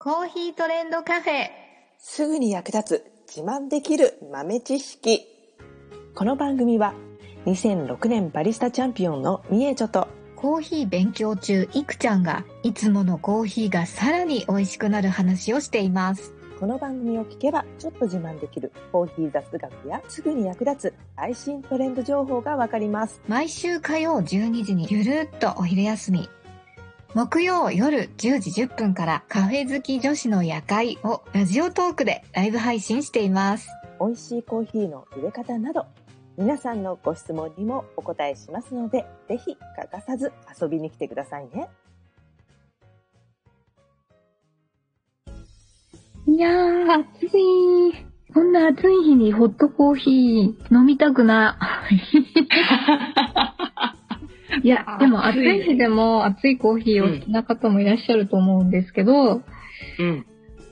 コーヒートレンドカフェ。すぐに役立つ自慢できる豆知識。この番組は2006年バリスタチャンピオンのみえちょとコーヒー勉強中、いくちゃんが、いつものコーヒーがさらに美味しくなる話をしています。この番組を聞けばちょっと自慢できるコーヒー雑学やすぐに役立つ最新トレンド情報がわかります。毎週火曜12時にゆるっとお昼休み。木曜夜10時10分からカフェ好き女子の夜会をラジオトークでライブ配信しています。美味しいコーヒーの入れ方など皆さんのご質問にもお答えしますのでぜひ欠かさず遊びに来てくださいね。いやー、暑い。こんな暑い日にホットコーヒー飲みたくない。いや、でも暑い日でも熱いコーヒーを好きな方もいらっしゃると思うんですけど、うん。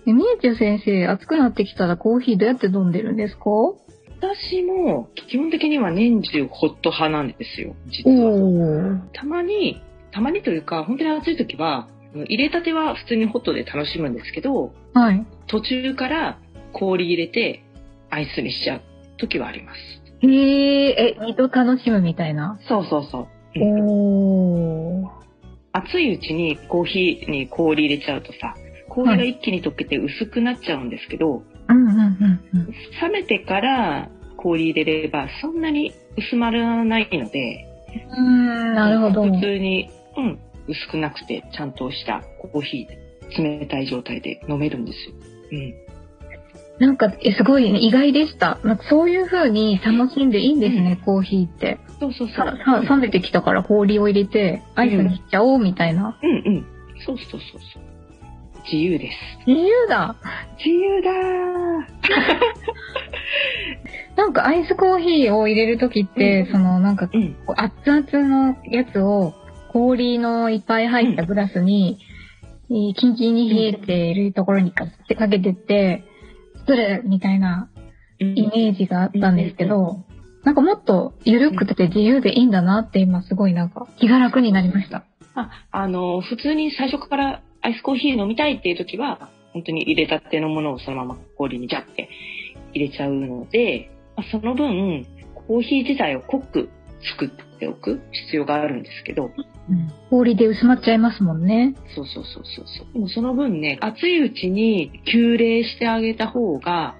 えみえちゅ先生、暑くなってきたらコーヒーどうやって飲んでるんですか？私も基本的には年中ホット派なんですよ、実は。ー。たまに、たまにというか、本当に暑い時は、入れたては普通にホットで楽しむんですけど、はい。途中から氷入れてアイスにしちゃう時はあります。へー、え、二度楽しむみたいな？そうそうそう。熱いうちにコーヒーに氷入れちゃうとさ、氷が一気に溶けて薄くなっちゃうんですけど、うんうんうんうん。冷めてから氷入れればそんなに薄まらないので、うーん、なるほど。普通に、うん、薄くなくてちゃんとしたコーヒーで冷たい状態で飲めるんですよ。うん。なんか、えすごい、ね、意外でした。なんかそういう風に楽しんでいいんですね、コーヒーって。そうそうそう。ささ冷めてきたから氷を入れて、アイスにしちゃおうみたいな。うんうん。そうそうそうそう。自由です。自由だ自由だー なんかアイスコーヒーを入れるときって、うんそのなんか、うん。熱々のやつを氷のいっぱい入ったグラスに、いいキンキンに冷えているところにかってかけてって、作るみたいなイメージがあったんですけど、なんかもっと緩くて自由でいいんだなって今すごいなんか気が楽になりました。あ、あの、普通に最初からアイスコーヒー飲みたいっていう時は、本当に入れたてのものをそのまま氷にジャって入れちゃうので、まあその分、コーヒー自体を濃く作っておく必要があるんですけど、うん、氷で薄まっちゃいますもんね。そうそうそうそうそう。でもその分ね、熱いうちに急冷してあげた方が、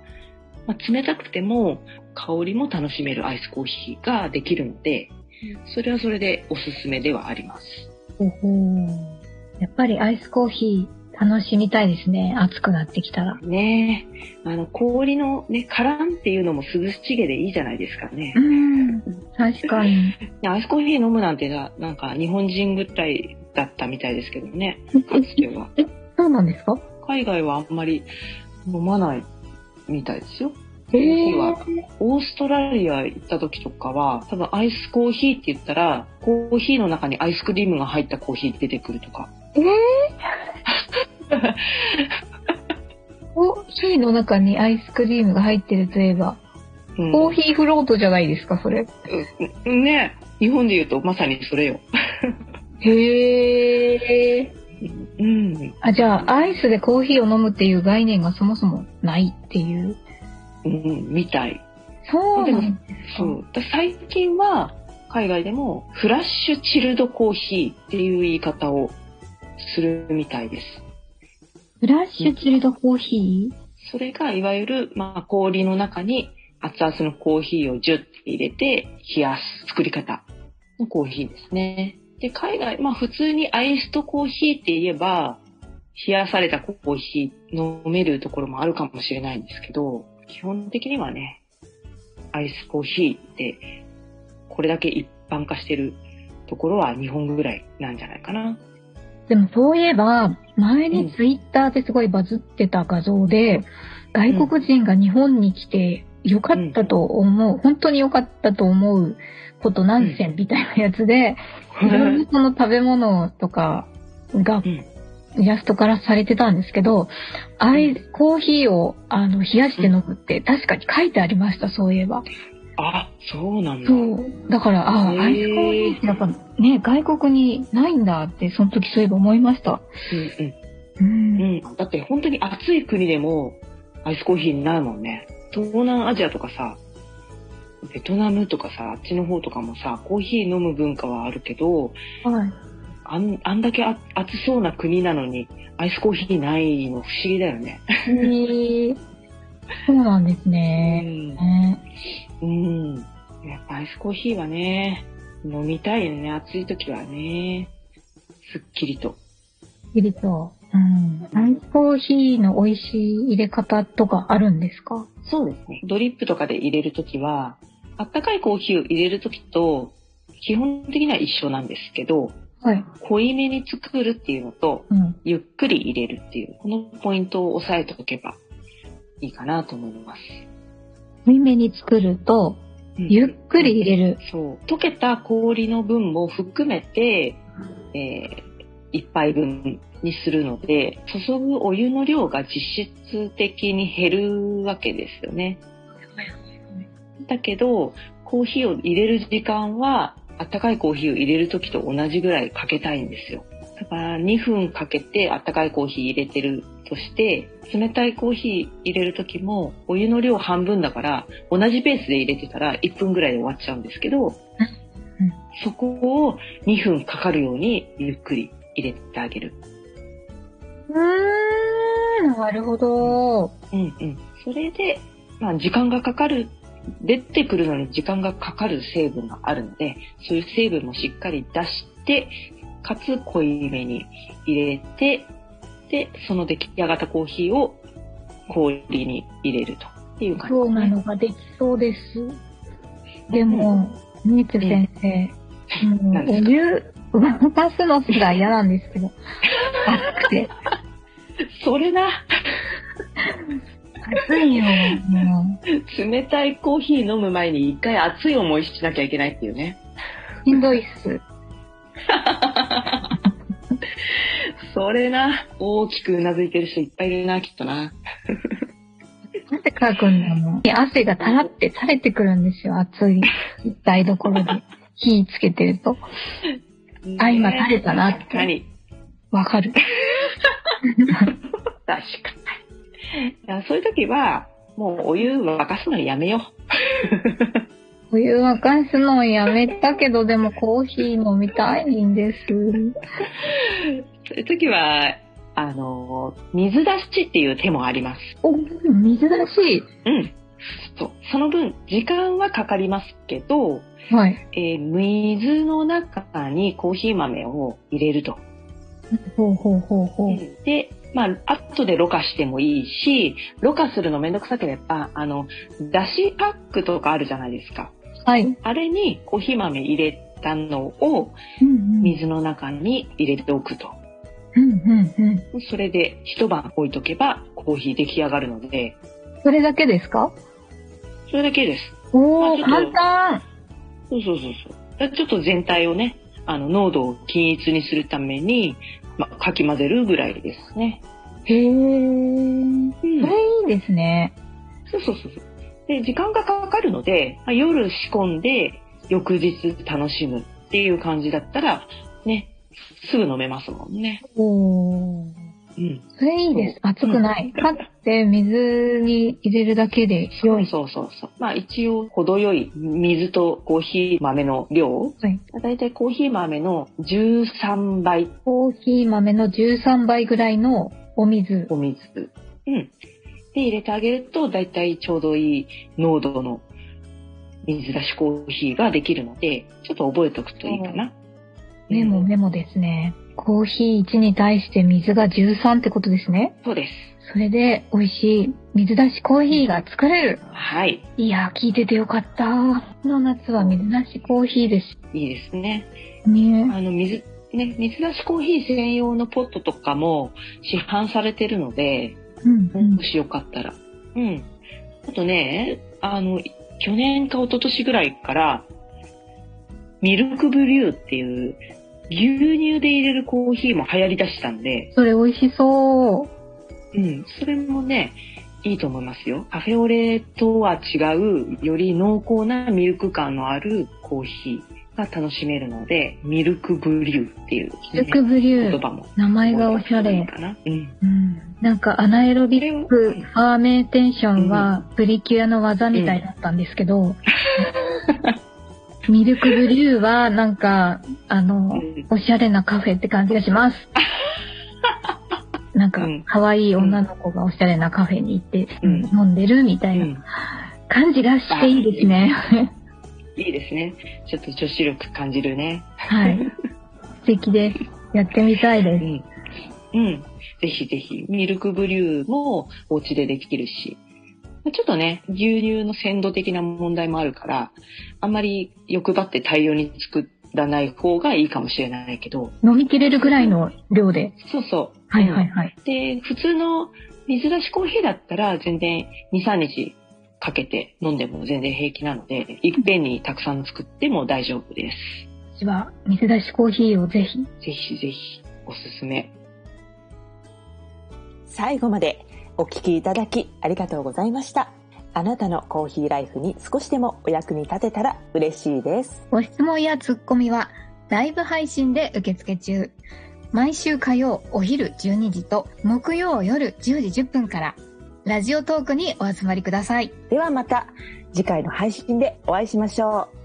まあ、冷たくても香りも楽しめるアイスコーヒーができるので、それはそれでおすすめではあります。ほほやっぱりアイスコーヒー楽しみたいですね。暑くなってきたら。ねえ、あの氷のね、カランっていうのも涼しげでいいじゃないですかねう。ん。確かに。アイスコーヒー飲むなんてな、なんか日本人ぐらいだったみたいですけどね、かつては。そうなんですか？海外はあんまり飲まないみたいですよ。へーはオーストラリア行った時とかは、多分アイスコーヒーって言ったら、コーヒーの中にアイスクリームが入ったコーヒー出てくるとか。え コーヒーの中にアイスクリームが入ってるといえば、うんコーヒーフロートじゃないですか、それ。うんね日本で言うとまさにそれよ。へえ。うん。あ、じゃあ、アイスでコーヒーを飲むっていう概念がそもそもないっていう？うん、みたい。そうなんですか？そう。だ最近は、海外でも、フラッシュチルドコーヒーっていう言い方をするみたいです。フラッシュチルドコーヒー？それが、いわゆる、まあ、氷の中に熱々のコーヒーをジュッて入れて冷やす作り方のコーヒーですね。で、海外、まあ、普通にアイスとコーヒーって言えば、冷やされたコーヒー飲めるところもあるかもしれないんですけど、基本的にはね、アイスコーヒーって、これだけ一般化してるところは日本ぐらいなんじゃないかな。でもそういえば、前にツイッターですごいバズってた画像で、外国人が日本に来てよかったと思う、本当によかったと思うこと何選みたいなやつで、いろんなその食べ物とかがうんイラストからされてたんですけど、アイス、コーヒーをあの冷やして飲むって確かに書いてありました、そういえば。あ、そうなんだ。そう。だから、あアイスコーヒーってやっぱね、外国にないんだって、その時そういえば思いました。うんうん。う。うんん。だって本当に暑い国でもアイスコーヒーないもんね。東南アジアとかさ、ベトナムとかさ、あっちの方とかもさ、コーヒー飲む文化はあるけど、はい。あんあんだけあ暑そうな国なのに、アイスコーヒーないの不思議だよね。へーそうなんですね。ねうん。やっぱアイスコーヒーはね、飲みたいよね。暑い時はね。すっきりと。きりと。うん。アイスコーヒーの美味しい入れ方とかあるんですか？そうですね。ドリップとかで入れるときは、あったかいコーヒーを入れるときと、基本的には一緒なんですけど、はい。濃いめに作るっていうのと、うん。ゆっくり入れるっていう、このポイントを押さえておけばいいかなと思います。濃いめに作ると、うんゆっくり入れる。そう。溶けた氷の分も含めて、えー一杯分にするので、注ぐお湯の量が実質的に減るわけですよね。だけど、コーヒーを入れる時間は、あったかいコーヒーを入れる時と同じぐらいかけたいんですよ。だから2分かけてあったかいコーヒー入れてるとして、冷たいコーヒー入れる時もお湯の量半分だから、同じペースで入れてたら1分ぐらいで終わっちゃうんですけど、そこを2分かかるようにゆっくり入れてあげる。うーん、なるほど。うんうん。それで、まあ時間がかかる、出てくるのに時間がかかる成分があるので、そういう成分もしっかり出して、かつ濃いめに入れて、で、その出来上がったコーヒーを氷に入れるとっていう感じそうなですね。のができそうです。でも、みーつ先生、お湯、沸かすのすら嫌なんですけど、熱くて。それな、熱いよ、も冷たいコーヒー飲む前に一回熱い思いしなきゃいけないっていうね。う。しんどいっす。それな、大きくうなずいてる人いっぱいいるな、きっとな。汗かくんだもん。汗がたらって垂れてくるんですよ、熱い台所で。火つけてると。あ今垂れたなって確かに。わかる。確かそういう時は、もうお湯沸かすのやめよ お湯沸かすのやめたけど、でもコーヒー飲みたいんです。う。そういう時は、あの、水出しっていう手もあります。お、水だし？うん。そう。その分、時間はかかりますけど、はい。えー水の中にコーヒー豆を入れると。ほうほうほうほう。で、まあ、後でろ過してもいいし、ろ過するのめんどくさければ、あの、だしパックとかあるじゃないですか。はい。あれにコーヒー豆入れたのを。水の中に入れておくと。うんうんうん。それで一晩置いとけばコーヒー出来上がるので、それだけですか？それだけです。おー、あちょっと簡単そうそうそうそう。ちょっと全体をね、あの、濃度を均一にするために、まあ、かき混ぜるぐらいですね。へー。うんそれいいですね。そうそうそうそう。で、時間がかかるので、まあ、夜仕込んで、翌日楽しむっていう感じだったら、ね、すぐ飲めますもんね。おー。うん。それいいです。熱くない。かって水に入れるだけでそう良い。そうそうそう。まあ一応程よい水とコーヒー豆の量、はい。だいたいコーヒー豆の13倍コーヒー豆の13倍ぐらいのお水。お水。うん。で入れてあげると、だいたいちょうどいい濃度の水出しコーヒーができるので、ちょっと覚えておくといいかな。メモうんメモですね。コーヒー1に対して水が13ってことですね。そうです。それで美味しい水出しコーヒーが作れる。はい。いやー、聞いててよかった。この夏は水出しコーヒーです。いいですね。ねあの、水、ね、水出しコーヒー専用のポットとかも市販されてるので、うんうんも。しよかったら。うん。あとね、あの、去年か一昨年ぐらいから、ミルクブリューっていう牛乳で入れるコーヒーも流行り出したんで、それ美味しそう。うん、それもね、いいと思いますよ。カフェオレとは違う、より濃厚なミルク感のあるコーヒーが楽しめるので、ミルクブリューっていう、ね、milk brew。言葉も。名前がおしゃれ。かな。うん。うん。なんか anaerobic fermentation はプリキュアの技みたいだったんですけど、milk brew はなんか、あのう、んおしゃれなカフェって感じがします。なんかうん、可愛い女の子がおしゃれなカフェに行って、うん飲んでるみたいな感じがしていいですね。いいですね。ちょっと女子力感じるね。はい。素敵です。やってみたいうです。ん。うん。ぜひぜひ、ミルクブリューもお家でできるし、まあちょっとね、牛乳の鮮度的な問題もあるから、あんまり欲張って大量に作らない方がいいかもしれないけど、飲みきれるぐらいの量で。そうそう。はいはいはい。で、普通の水出しコーヒーだったら全然2、3日かけて飲んでも全然平気なので、いっぺんにたくさん作っても大丈夫です。私は水出しコーヒーをぜひ。ぜひぜひおすすめ。最後までお聞きいただきありがとうございました。あなたのコーヒーライフに少しでもお役に立てたら嬉しいです。ご質問やツッコミはライブ配信で受付中。毎週火曜お昼12時と木曜夜10時10分からラジオトークにお集まりください。ではまた次回の配信でお会いしましょう。